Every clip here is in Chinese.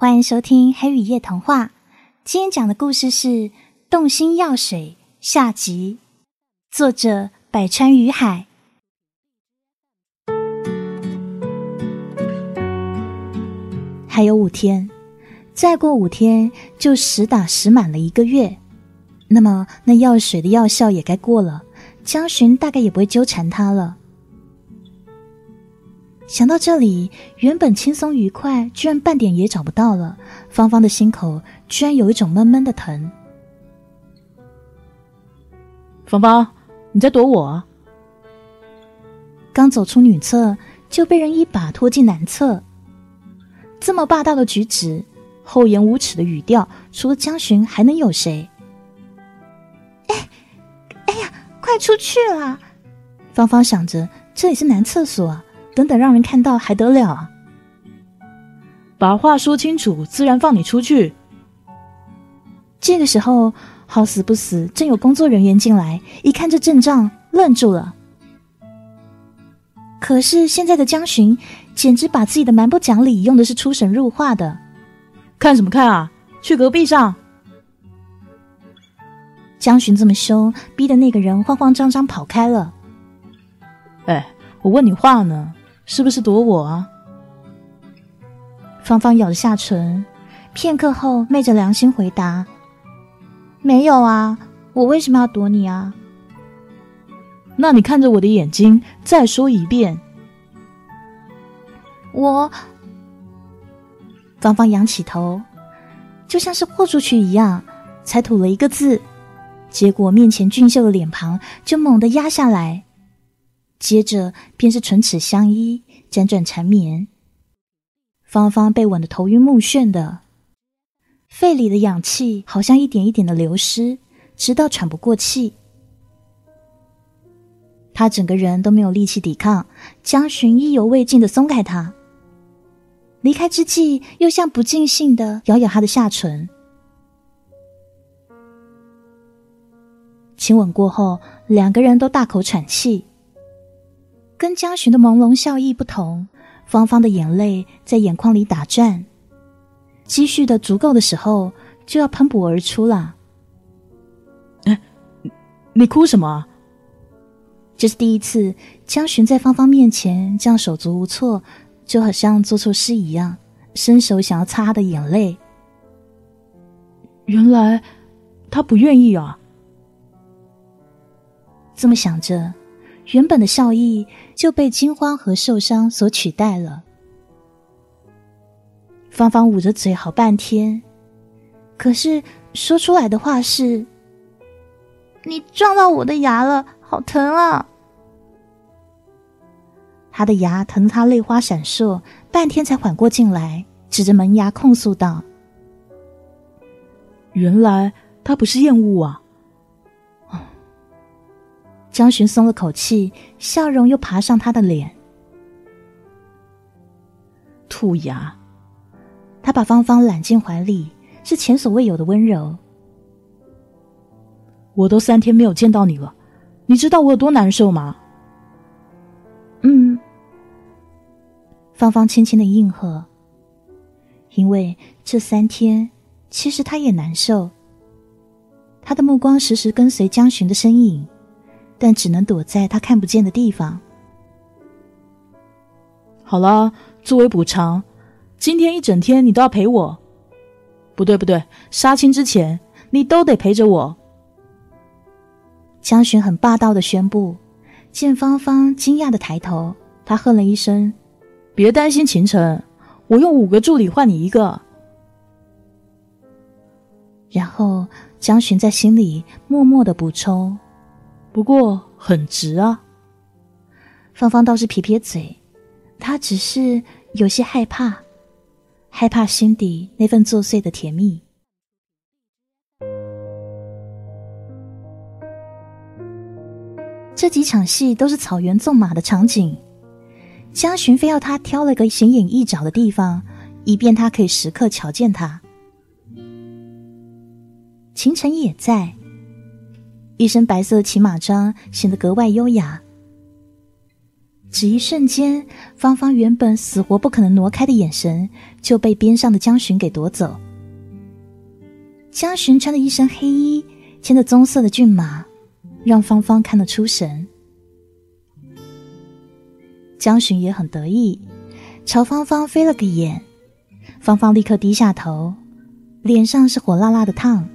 欢迎收听《黑雨夜童话》。今天讲的故事是《动心药水》下集，作者百川于海。还有五天，再过五天就实打实满了一个月。那么，那药水的药效也该过了，江巡大概也不会纠缠他了。想到这里，原本轻松愉快，居然半点也找不到了。芳芳的心口居然有一种闷闷的疼。芳芳，你在躲我？刚走出女厕，就被人一把拖进男厕。这么霸道的举止，厚颜无耻的语调，除了江巡，还能有谁？哎，哎呀，快出去啦！芳芳想着，这里是男厕所。等等，让人看到还得了啊！把话说清楚，自然放你出去。这个时候，好死不死，正有工作人员进来，一看这阵仗，愣住了。可是现在的江巡，简直把自己的蛮不讲理用的是出神入化的。看什么看啊？去隔壁上！江巡这么凶，逼得那个人慌慌张张跑开了。哎，我问你话呢。是不是躲我啊？芳芳咬着下唇，片刻后昧着良心回答：“没有啊，我为什么要躲你啊？”那你看着我的眼睛，再说一遍。我……芳芳仰起头，就像是豁出去一样，才吐了一个字，结果面前俊秀的脸庞就猛地压下来。接着便是唇齿相依，辗转缠绵。芳芳被吻得头晕目眩的，肺里的氧气好像一点一点的流失，直到喘不过气。他整个人都没有力气抵抗，江巡意犹未尽的松开他。离开之际，又像不尽兴的咬咬他的下唇。亲吻过后，两个人都大口喘气。跟江巡的朦胧笑意不同，芳芳的眼泪在眼眶里打转，积蓄的足够的时候就要喷薄而出了。哎，你哭什么？这是第一次，江巡在芳芳面前这样手足无措，就好像做错事一样，伸手想要擦她的眼泪。原来他不愿意啊！这么想着。原本的笑意就被惊慌和受伤所取代了。芳芳捂着嘴好半天，可是说出来的话是：“你撞到我的牙了，好疼啊！”他的牙疼得他泪花闪烁，半天才缓过劲来，指着门牙控诉道：“原来他不是厌恶啊！”江巡松了口气，笑容又爬上他的脸。兔牙，他把芳芳揽进怀里，是前所未有的温柔。我都三天没有见到你了，你知道我有多难受吗？嗯。芳芳轻轻的应和，因为这三天其实他也难受。他的目光时时跟随江巡的身影。但只能躲在他看不见的地方。好了，作为补偿，今天一整天你都要陪我。不对不对，杀青之前你都得陪着我。江巡很霸道的宣布。见芳芳惊讶的抬头，他哼了一声：“别担心，秦晨，我用五个助理换你一个。”然后江巡在心里默默的补充。不过很直啊。芳芳倒是撇撇嘴，她只是有些害怕，害怕心底那份作祟的甜蜜。这几场戏都是草原纵马的场景，江巡非要他挑了个显眼易找的地方，以便他可以时刻瞧见他。秦晨也在。一身白色的骑马装显得格外优雅。只一瞬间，芳芳原本死活不可能挪开的眼神就被边上的江巡给夺走。江巡穿的一身黑衣，牵着棕色的骏马，让芳芳看得出神。江巡也很得意，朝芳芳飞了个眼，芳芳立刻低下头，脸上是火辣辣的烫，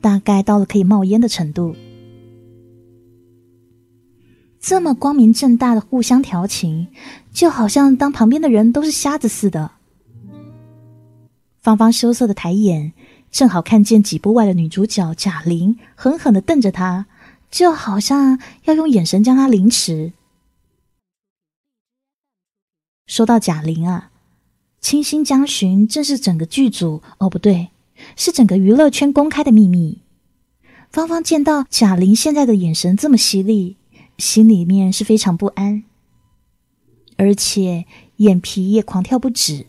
大概到了可以冒烟的程度。这么光明正大的互相调情，就好像当旁边的人都是瞎子似的。芳芳羞涩的抬眼，正好看见几步外的女主角贾玲狠狠的瞪着她，就好像要用眼神将她凌迟。说到贾玲啊，清新江巡正是整个剧组哦，不对，是整个娱乐圈公开的秘密。芳芳见到贾玲现在的眼神这么犀利。心里面是非常不安，而且眼皮也狂跳不止。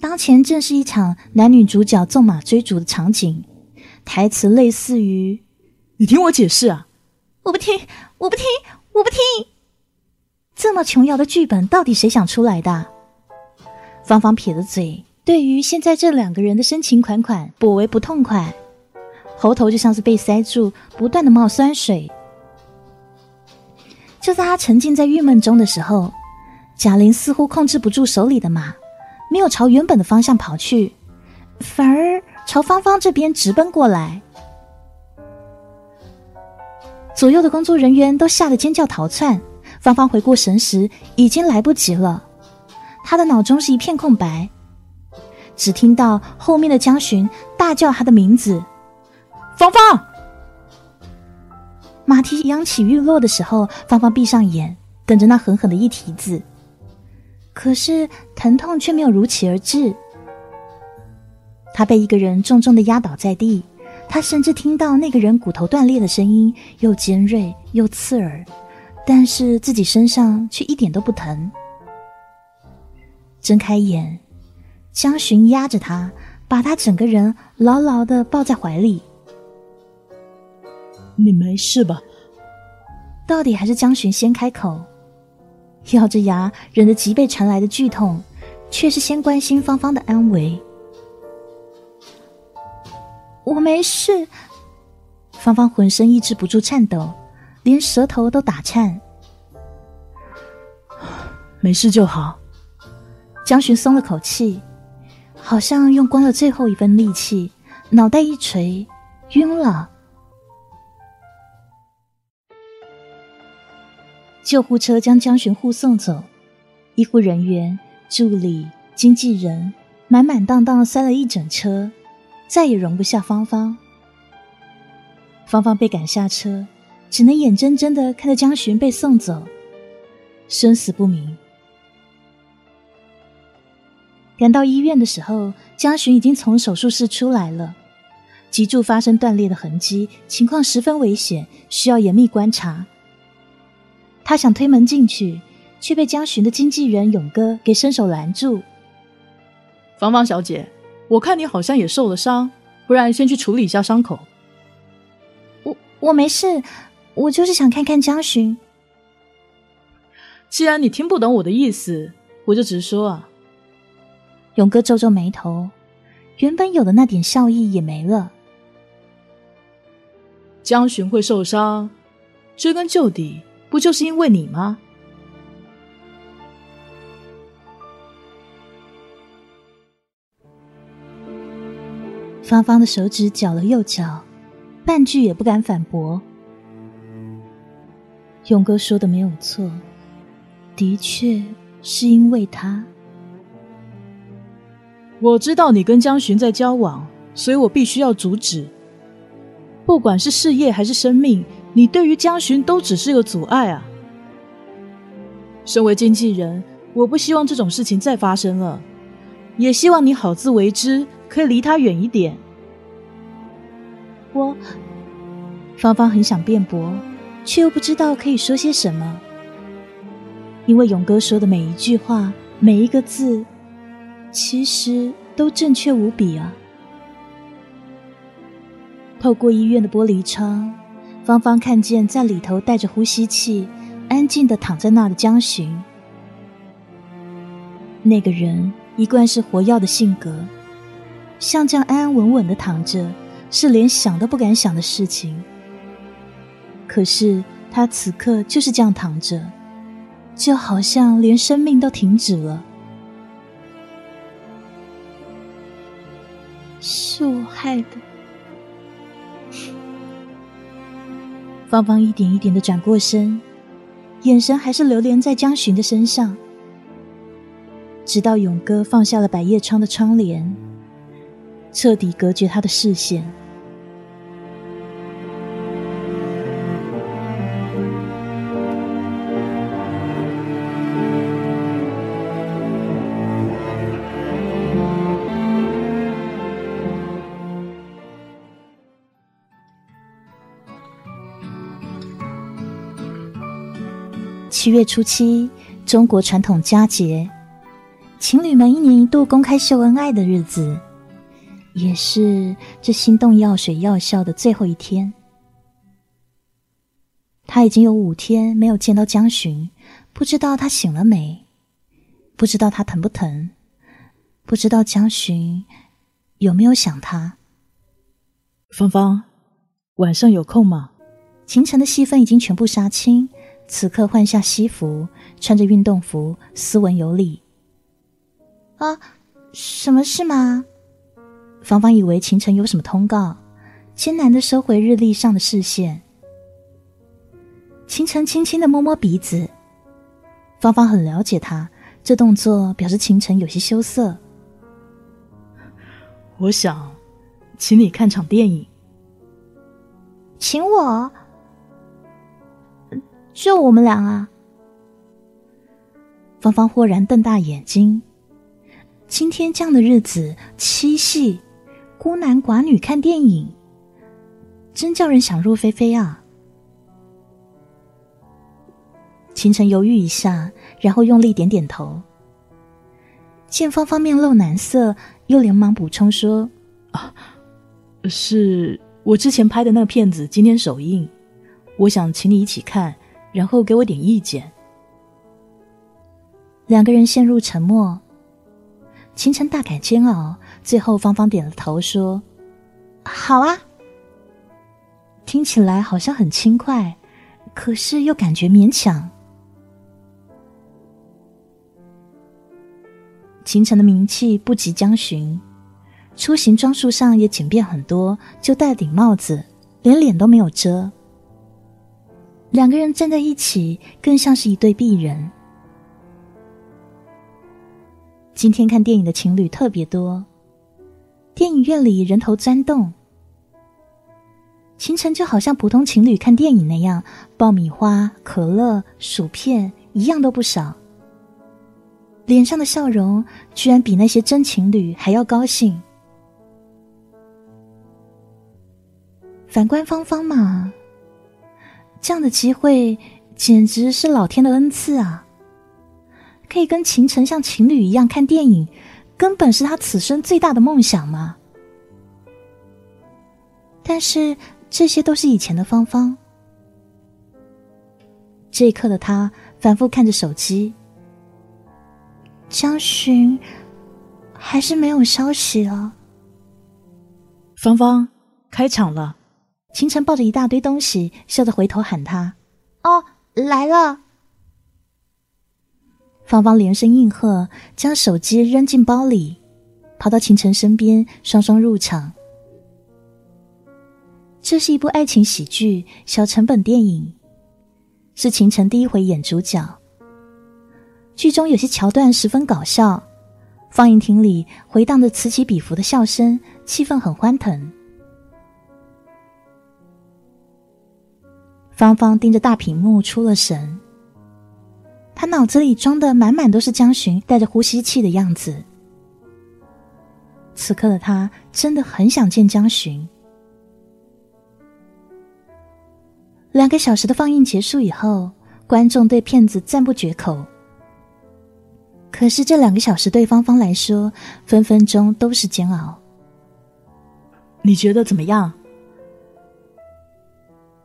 当前正是一场男女主角纵马追逐的场景，台词类似于：“你听我解释啊！”“我不听，我不听，我不听。”这么琼瑶的剧本，到底谁想出来的？芳芳撇着嘴，对于现在这两个人的深情款款，颇为不痛快。喉头就像是被塞住，不断的冒酸水。就在他沉浸在郁闷中的时候，贾玲似乎控制不住手里的马，没有朝原本的方向跑去，反而朝芳芳这边直奔过来。左右的工作人员都吓得尖叫逃窜。芳芳回过神时，已经来不及了，她的脑中是一片空白，只听到后面的江巡大叫她的名字。芳芳，马蹄扬起欲落的时候，芳芳闭上眼，等着那狠狠的一蹄子。可是疼痛却没有如期而至。他被一个人重重的压倒在地，他甚至听到那个人骨头断裂的声音，又尖锐又刺耳，但是自己身上却一点都不疼。睁开眼，江巡压着他，把他整个人牢牢的抱在怀里。你没事吧？到底还是江巡先开口，咬着牙忍着脊背传来的剧痛，却是先关心芳芳的安危。我没事。芳芳浑身抑制不住颤抖，连舌头都打颤。没事就好。江巡松了口气，好像用光了最后一分力气，脑袋一垂，晕了。救护车将江巡护送走，医护人员、助理、经纪人满满当当塞了一整车，再也容不下芳芳。芳芳被赶下车，只能眼睁睁的看着江巡被送走，生死不明。赶到医院的时候，江巡已经从手术室出来了，脊柱发生断裂的痕迹，情况十分危险，需要严密观察。他想推门进去，却被江巡的经纪人勇哥给伸手拦住。芳芳小姐，我看你好像也受了伤，不然先去处理一下伤口。我我没事，我就是想看看江巡。既然你听不懂我的意思，我就直说啊。勇哥皱皱眉头，原本有的那点笑意也没了。江巡会受伤，追根究底。不就是因为你吗？芳芳的手指绞了又绞，半句也不敢反驳。勇哥说的没有错，的确是因为他。我知道你跟江巡在交往，所以我必须要阻止。不管是事业还是生命。你对于江巡都只是个阻碍啊！身为经纪人，我不希望这种事情再发生了，也希望你好自为之，可以离他远一点。我芳芳很想辩驳，却又不知道可以说些什么，因为勇哥说的每一句话、每一个字，其实都正确无比啊！透过医院的玻璃窗。芳芳看见在里头带着呼吸器，安静的躺在那的江巡。那个人一贯是活药的性格，像这样安安稳稳的躺着，是连想都不敢想的事情。可是他此刻就是这样躺着，就好像连生命都停止了。是我害的。芳芳一点一点的转过身，眼神还是流连在江巡的身上。直到勇哥放下了百叶窗的窗帘，彻底隔绝他的视线。七月初七，中国传统佳节。情侣们一年一度公开秀恩爱的日子，也是这心动药水药效的最后一天。他已经有五天没有见到江巡，不知道他醒了没，不知道他疼不疼，不知道江巡有没有想他。芳芳，晚上有空吗？秦晨的戏份已经全部杀青，此刻换下西服，穿着运动服，斯文有礼。啊，什么事吗？芳芳以为秦晨有什么通告，艰难的收回日历上的视线。秦晨轻轻的摸摸鼻子，芳芳很了解他，这动作表示秦晨有些羞涩。我想，请你看场电影。请我？就我们俩啊？芳芳豁然瞪大眼睛。今天这样的日子，七夕，孤男寡女看电影，真叫人想入非非啊！秦晨犹豫一下，然后用力点点头。见芳芳面露难色，又连忙补充说：“啊，是我之前拍的那个片子今天首映，我想请你一起看，然后给我点意见。”两个人陷入沉默。秦晨大感煎熬，最后芳芳点了头说：“好啊。”听起来好像很轻快，可是又感觉勉强。秦晨的名气不及江巡，出行装束上也简便很多，就戴顶帽子，连脸都没有遮。两个人站在一起，更像是一对璧人。今天看电影的情侣特别多，电影院里人头钻动。清晨就好像普通情侣看电影那样，爆米花、可乐、薯片一样都不少，脸上的笑容居然比那些真情侣还要高兴。反观芳芳嘛，这样的机会简直是老天的恩赐啊！可以跟秦晨像情侣一样看电影，根本是他此生最大的梦想嘛。但是这些都是以前的芳芳，这一刻的他反复看着手机，江巡还是没有消息了。芳芳，开场了。秦晨抱着一大堆东西，笑着回头喊他：“哦，来了。”芳芳连声应和，将手机扔进包里，跑到秦晨身边，双双入场。这是一部爱情喜剧，小成本电影，是秦晨第一回演主角。剧中有些桥段十分搞笑，放映厅里回荡着此起彼伏的笑声，气氛很欢腾。芳芳盯着大屏幕出了神。他脑子里装的满满都是江巡带着呼吸器的样子。此刻的他真的很想见江巡。两个小时的放映结束以后，观众对片子赞不绝口。可是这两个小时对芳芳来说，分分钟都是煎熬。你觉得怎么样？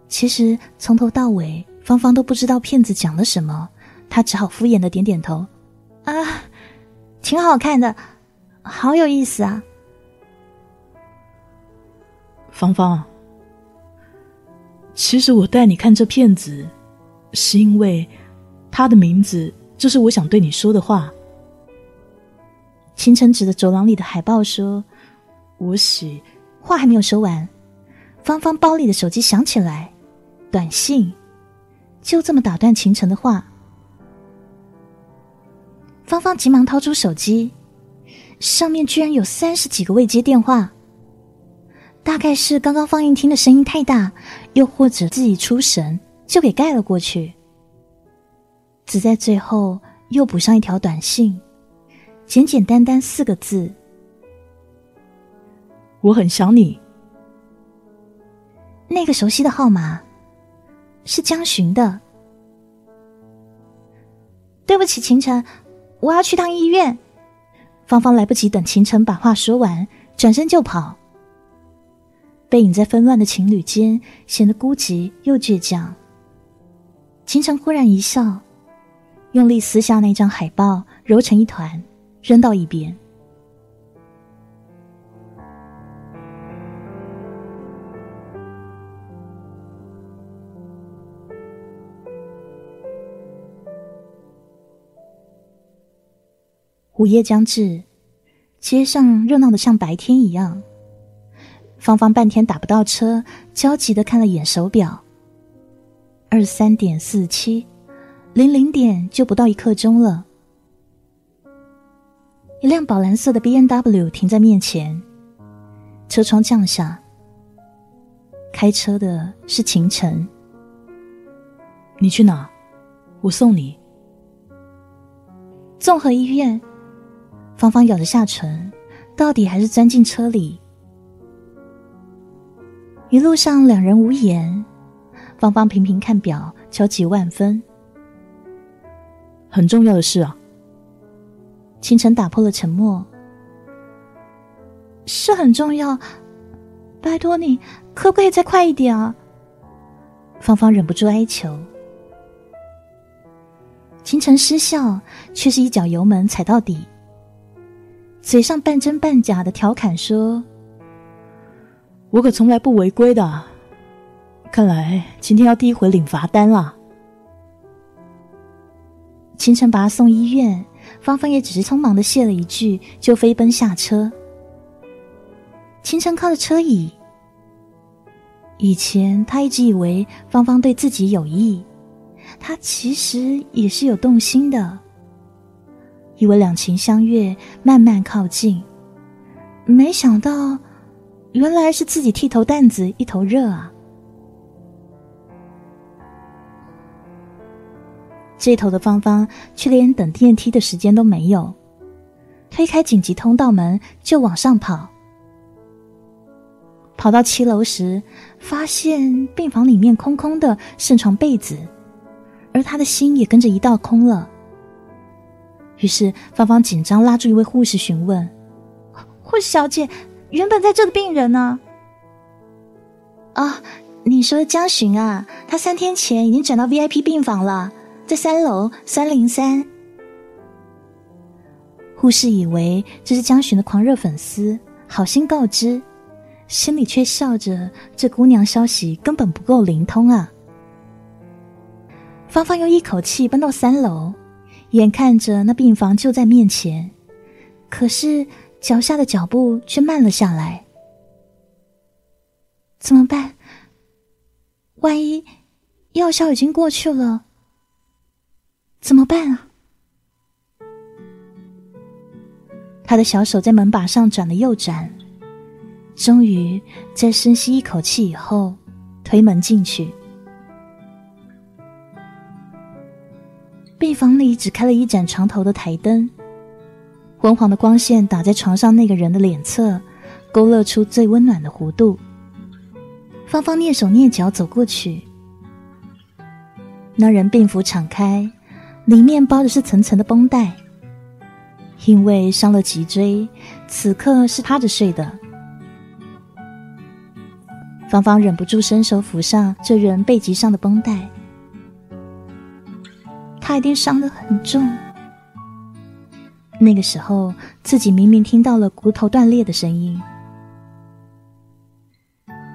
其实从头到尾，芳芳都不知道骗子讲了什么，她只好敷衍的点点头。啊，挺好看的，好有意思啊！芳芳，其实我带你看这片子，是因为他的名字就是我想对你说的话。清晨指着走廊里的海报说：“我喜。”话还没有说完，芳芳包里的手机响起来，短信，就这么打断秦晨的话。芳芳急忙掏出手机，上面居然有三十几个未接电话。大概是刚刚放映厅的声音太大，又或者自己出神，就给盖了过去。只在最后又补上一条短信，简简单单四个字：“我很想你。”那个熟悉的号码是江巡的。对不起，秦晨。我要去趟医院，芳芳来不及等秦晨把话说完，转身就跑。背影在纷乱的情侣间显得孤寂又倔强。秦晨忽然一笑，用力撕下那张海报，揉成一团，扔到一边。午夜将至，街上热闹的像白天一样。芳芳半天打不到车，焦急的看了眼手表，二三点四七，零零点就不到一刻钟了。一辆宝蓝色的 B N W 停在面前，车窗降下，开车的是秦晨。你去哪？我送你。综合医院。芳芳咬着下唇，到底还是钻进车里。一路上两人无言，芳芳频频看表，焦急万分。很重要的事啊！清晨打破了沉默，是很重要，拜托你，可不可以再快一点啊？芳芳忍不住哀求。清晨失笑，却是一脚油门踩到底。嘴上半真半假的调侃说：“我可从来不违规的，看来今天要第一回领罚单了。”清晨把他送医院，芳芳也只是匆忙的谢了一句，就飞奔下车。清晨靠着车椅，以前他一直以为芳芳对自己有意，他其实也是有动心的。以为两情相悦，慢慢靠近，没想到原来是自己剃头担子一头热啊！这头的芳芳却连等电梯的时间都没有，推开紧急通道门就往上跑。跑到七楼时，发现病房里面空空的，剩床被子，而他的心也跟着一道空了。于是，芳芳紧张拉住一位护士询问：“护士小姐，原本在这的病人呢？”“啊，你说江巡啊，他三天前已经转到 VIP 病房了，在三楼三零三。”护士以为这是江巡的狂热粉丝，好心告知，心里却笑着：这姑娘消息根本不够灵通啊！芳芳又一口气奔到三楼。眼看着那病房就在面前，可是脚下的脚步却慢了下来。怎么办？万一药效已经过去了，怎么办啊？他的小手在门把上转了又转，终于在深吸一口气以后，推门进去。病房里只开了一盏床头的台灯，昏黄的光线打在床上那个人的脸侧，勾勒出最温暖的弧度。芳芳蹑手蹑脚走过去，那人病服敞开，里面包的是层层的绷带。因为伤了脊椎，此刻是趴着睡的。芳芳忍不住伸手抚上这人背脊上的绷带，他一定伤得很重。那个时候，自己明明听到了骨头断裂的声音。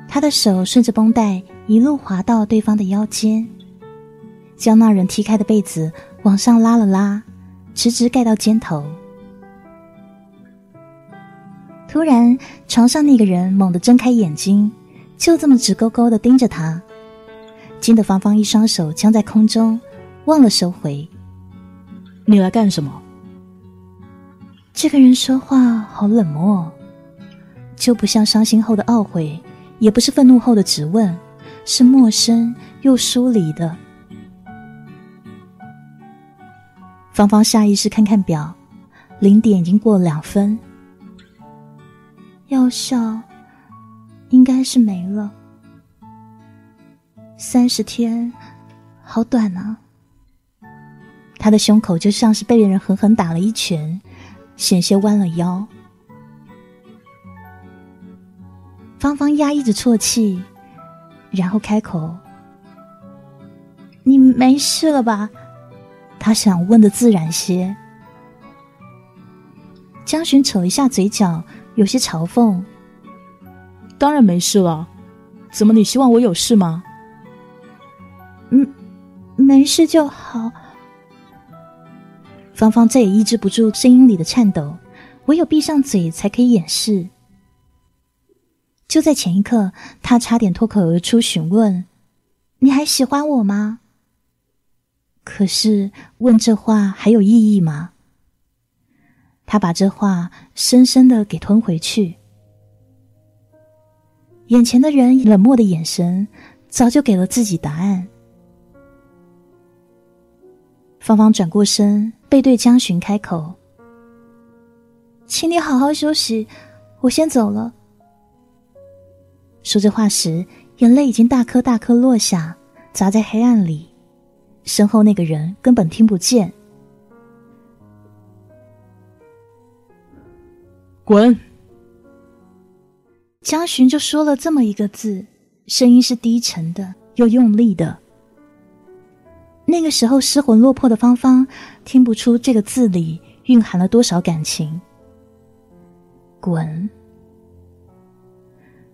他的手顺着绷带一路滑到对方的腰间，将那人踢开的被子往上拉了拉，直直盖到肩头。突然，床上那个人猛地睁开眼睛。就这么直勾勾的盯着他，惊得芳芳一双手僵在空中，忘了收回。你来干什么？这个人说话好冷漠，就不像伤心后的懊悔，也不是愤怒后的质问，是陌生又疏离的。芳芳下意识看看表，零点已经过了两分，药效。应该是没了。三十天，好短啊！他的胸口就像是被人狠狠打了一拳，险些弯了腰。芳芳压抑着啜泣，然后开口：“你没事了吧？”他想问的自然些。江寻扯一下嘴角，有些嘲讽。当然没事了，怎么你希望我有事吗？嗯，没事就好。芳芳再也抑制不住声音里的颤抖，唯有闭上嘴才可以掩饰。就在前一刻，他差点脱口而出询问：“你还喜欢我吗？”可是问这话还有意义吗？他把这话深深的给吞回去。眼前的人冷漠的眼神，早就给了自己答案。芳芳转过身，背对江寻开口：“请你好好休息，我先走了。”说这话时，眼泪已经大颗大颗落下，砸在黑暗里。身后那个人根本听不见。滚！江寻就说了这么一个字，声音是低沉的又用力的。那个时候失魂落魄的芳芳听不出这个字里蕴含了多少感情。滚！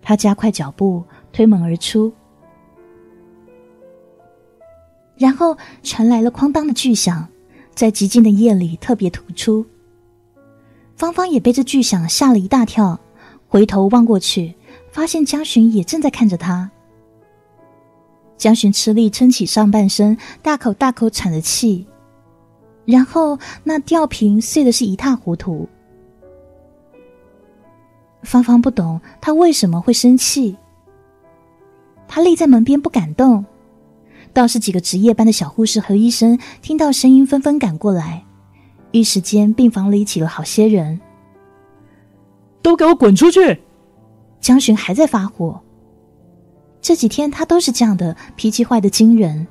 他加快脚步推门而出，然后传来了哐当的巨响，在寂静的夜里特别突出。芳芳也被这巨响吓了一大跳。回头望过去，发现江寻也正在看着他。江寻吃力撑起上半身，大口大口喘着气，然后那吊瓶碎的是一塌糊涂。芳芳不懂他为什么会生气，他立在门边不敢动，倒是几个值夜班的小护士和医生听到声音纷纷赶过来，一时间病房里挤了好些人。都给我滚出去！江寻还在发火。这几天他都是这样的，脾气坏的惊人。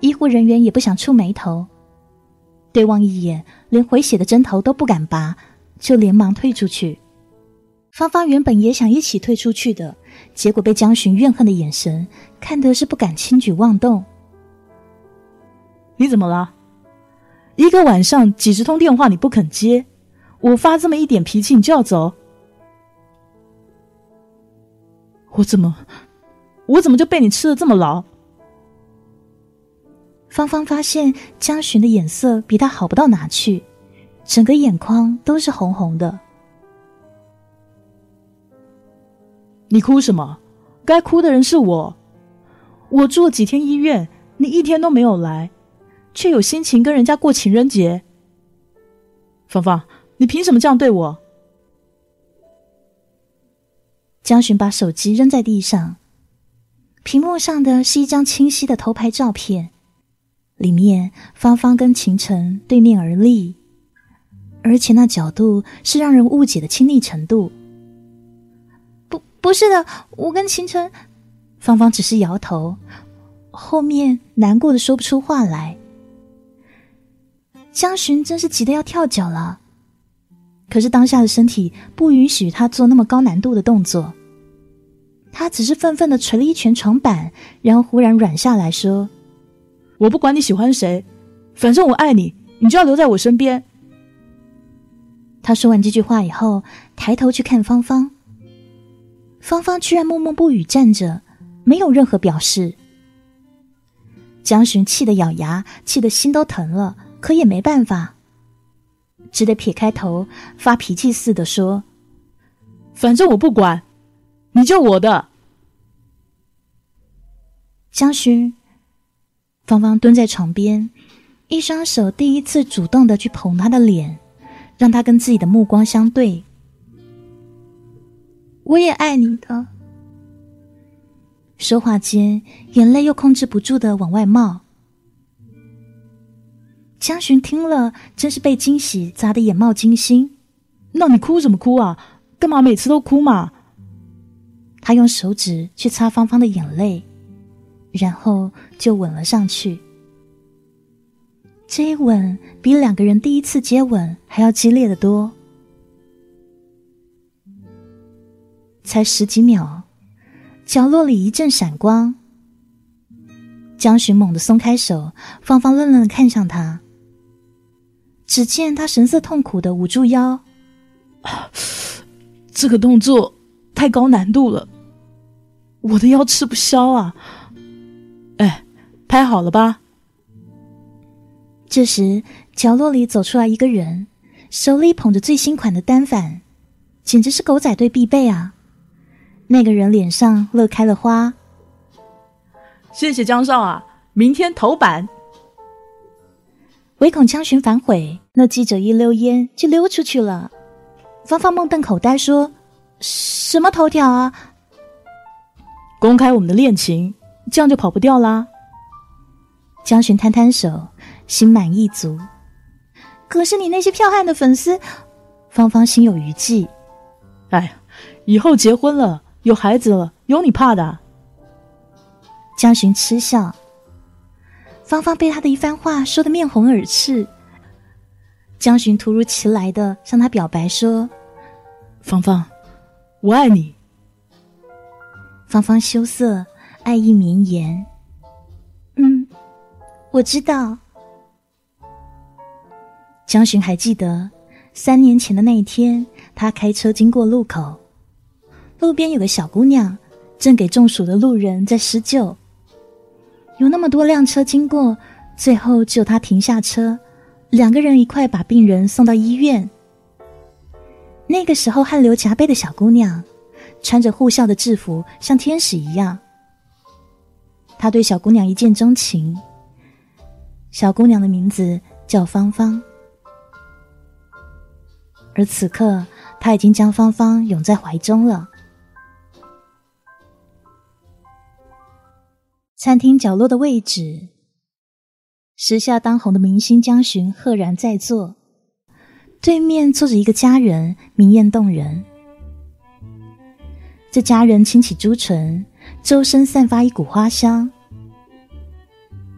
医护人员也不想触眉头，对望一眼，连回血的针头都不敢拔，就连忙退出去。芳芳原本也想一起退出去的，结果被江寻怨恨的眼神看得是不敢轻举妄动。你怎么了？一个晚上几十通电话你不肯接。我发这么一点脾气，你就要走？我怎么，我怎么就被你吃的这么牢？芳芳发现江寻的眼色比他好不到哪去，整个眼眶都是红红的。你哭什么？该哭的人是我。我住了几天医院，你一天都没有来，却有心情跟人家过情人节。芳芳。你凭什么这样对我？江寻把手机扔在地上，屏幕上的是一张清晰的头牌照片，里面芳芳跟秦晨对面而立，而且那角度是让人误解的亲密程度。不，不是的，我跟秦晨，芳芳只是摇头，后面难过的说不出话来。江寻真是急得要跳脚了。可是当下的身体不允许他做那么高难度的动作，他只是愤愤的捶了一拳床板，然后忽然软下来说：“我不管你喜欢谁，反正我爱你，你就要留在我身边。”他说完这句话以后，抬头去看芳芳。芳芳居然默默不语站着，没有任何表示。江巡气得咬牙，气得心都疼了，可也没办法，只得撇开头，发脾气似的说：“反正我不管，你就我的。”江巡，芳芳蹲在床边，一双手第一次主动的去捧他的脸。让他跟自己的目光相对。我也爱你的。说话间，眼泪又控制不住的往外冒。江巡听了，真是被惊喜砸得眼冒金星。那你哭什么哭啊？干嘛每次都哭嘛？他用手指去擦芳芳的眼泪，然后就吻了上去。这一吻比两个人第一次接吻还要激烈的多。才十几秒，角落里一阵闪光。江巡猛地松开手，芳芳愣愣的看向他。只见他神色痛苦的捂住腰，这个动作太高难度了，我的腰吃不消啊！哎，拍好了吧？这时，角落里走出来一个人，手里捧着最新款的单反，简直是狗仔队必备啊！那个人脸上乐开了花。谢谢江少啊，明天头版。唯恐江巡反悔，那记者一溜烟就溜出去了。芳芳目瞪口呆，说：“什么头条啊？公开我们的恋情，这样就跑不掉啦。”江巡摊摊手。心满意足，可是你那些票悍的粉丝，芳芳心有余悸。哎，以后结婚了，有孩子了，有你怕的？江巡嗤笑。芳芳被他的一番话说得面红耳赤。江巡突如其来的向他表白说：“芳芳，我爱你。”芳芳羞涩，爱意绵延。嗯，我知道。江巡还记得三年前的那一天，他开车经过路口，路边有个小姑娘正给中暑的路人在施救。有那么多辆车经过，最后只有他停下车，两个人一块把病人送到医院。那个时候汗流浃背的小姑娘，穿着护校的制服，像天使一样。他对小姑娘一见钟情。小姑娘的名字叫芳芳。而此刻，他已经将芳芳拥在怀中了。餐厅角落的位置，时下当红的明星江巡赫然在座，对面坐着一个佳人，明艳动人。这家人轻启朱唇，周身散发一股花香。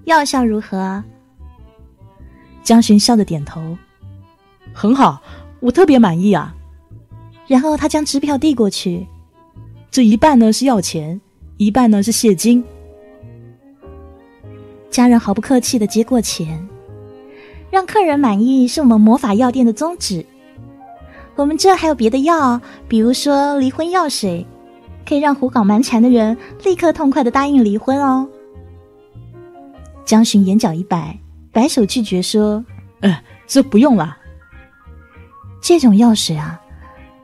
药效如何？江巡笑着点头，很好。我特别满意啊，然后他将支票递过去，这一半呢是要钱，一半呢是谢金。家人毫不客气的接过钱，让客人满意是我们魔法药店的宗旨。我们这还有别的药，比如说离婚药水，可以让胡搞蛮缠的人立刻痛快的答应离婚哦。江巡眼角一摆，摆手拒绝说：“呃，这不用了。”这种药水啊，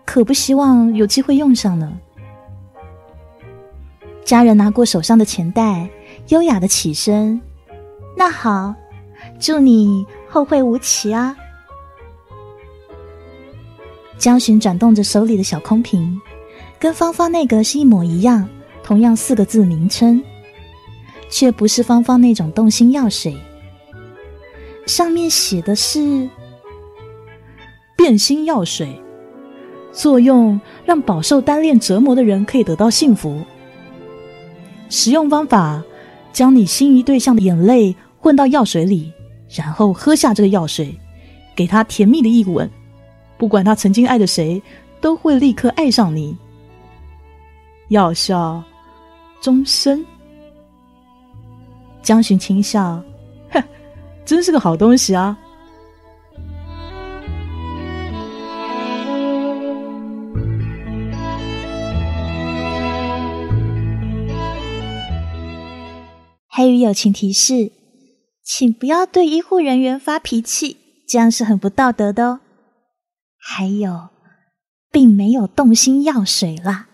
可不希望有机会用上呢。家人拿过手上的钱袋，优雅的起身。那好，祝你后会无期啊！江巡转动着手里的小空瓶，跟芳芳那个是一模一样，同样四个字名称，却不是芳芳那种动心药水。上面写的是。变心药水，作用让饱受单恋折磨的人可以得到幸福。使用方法：将你心仪对象的眼泪混到药水里，然后喝下这个药水，给他甜蜜的一吻。不管他曾经爱的谁，都会立刻爱上你。药效终身。江巡轻笑：“哼，真是个好东西啊！”黑鱼友情提示：请不要对医护人员发脾气，这样是很不道德的哦。还有，并没有动心药水啦。